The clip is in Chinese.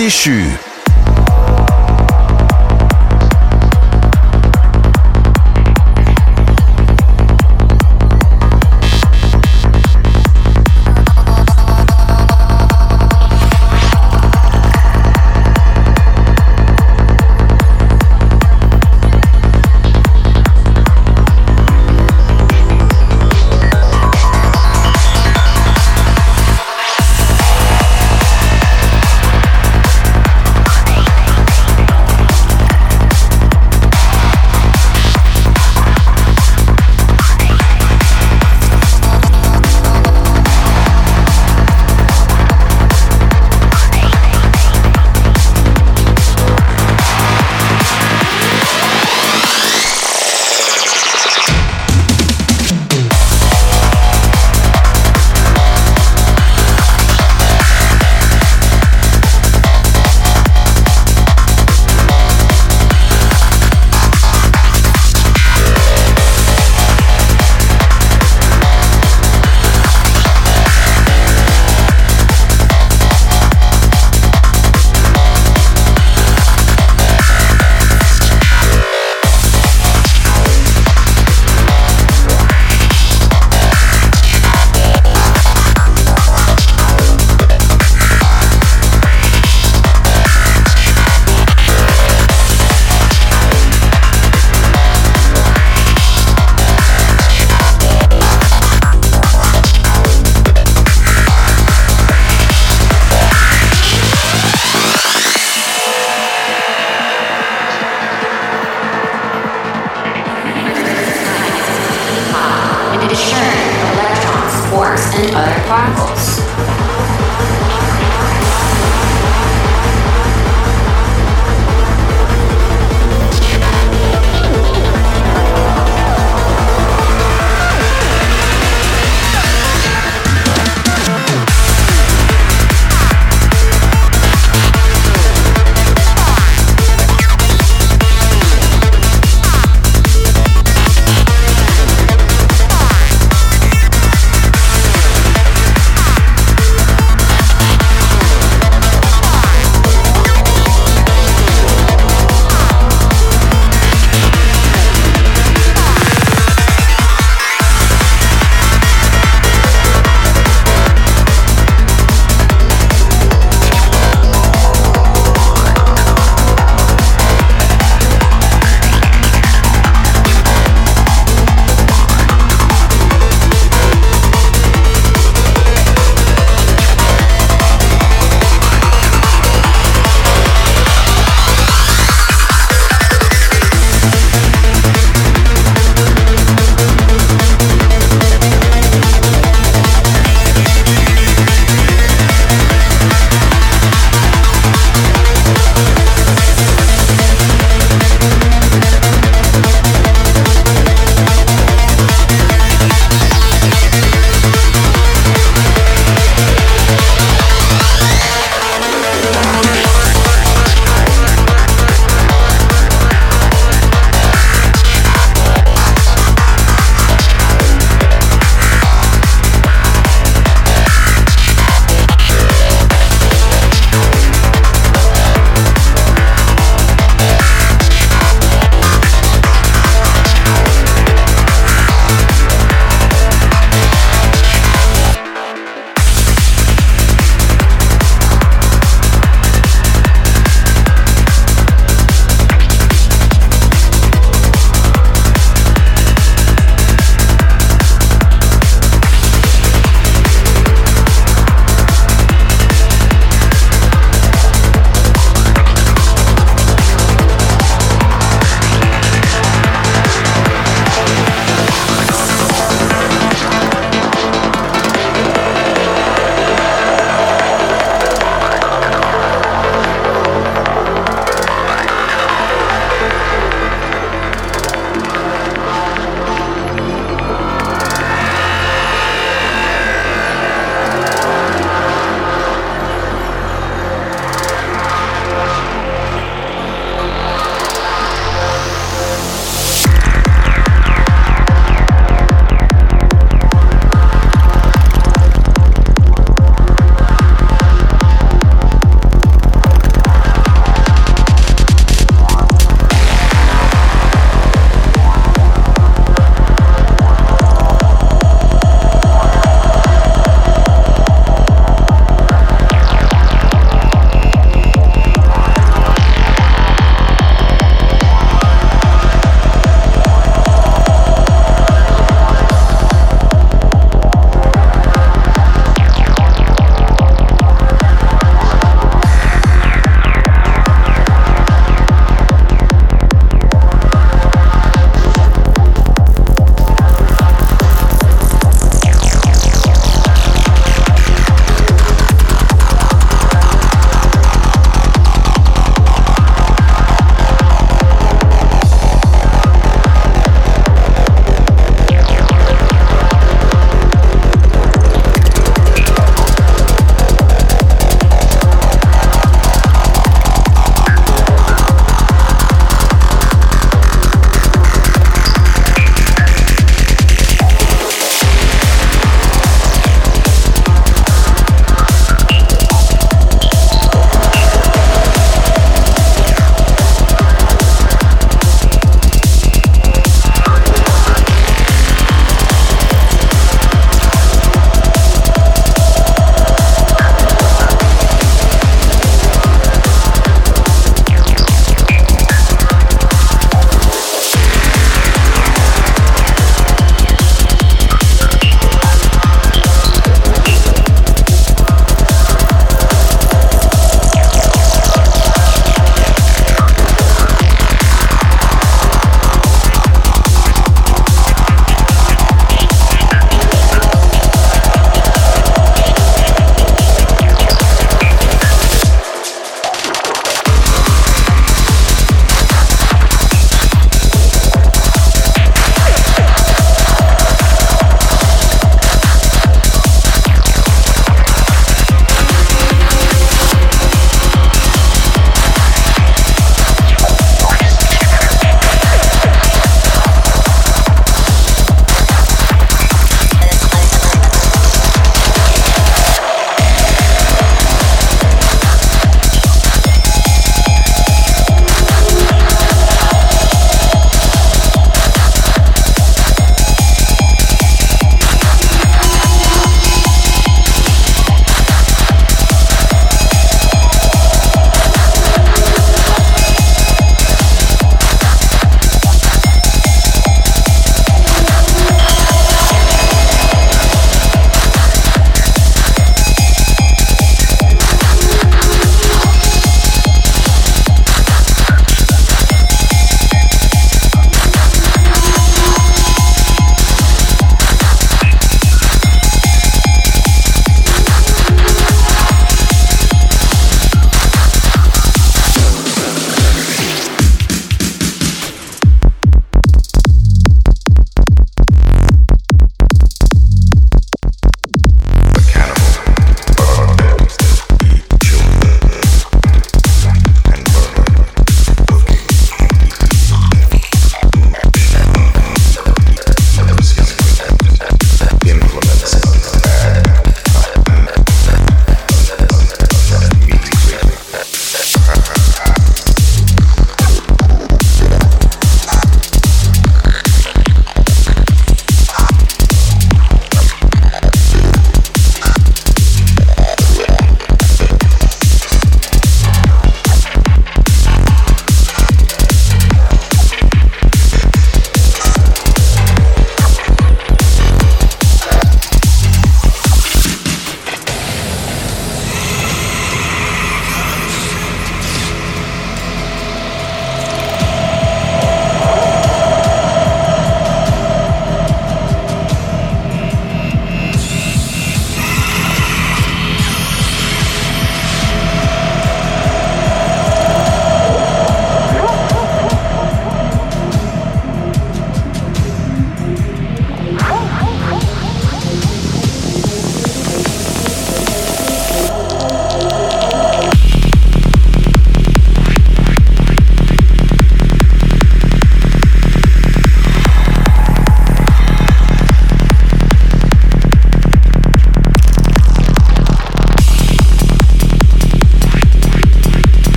L'Ange déchu.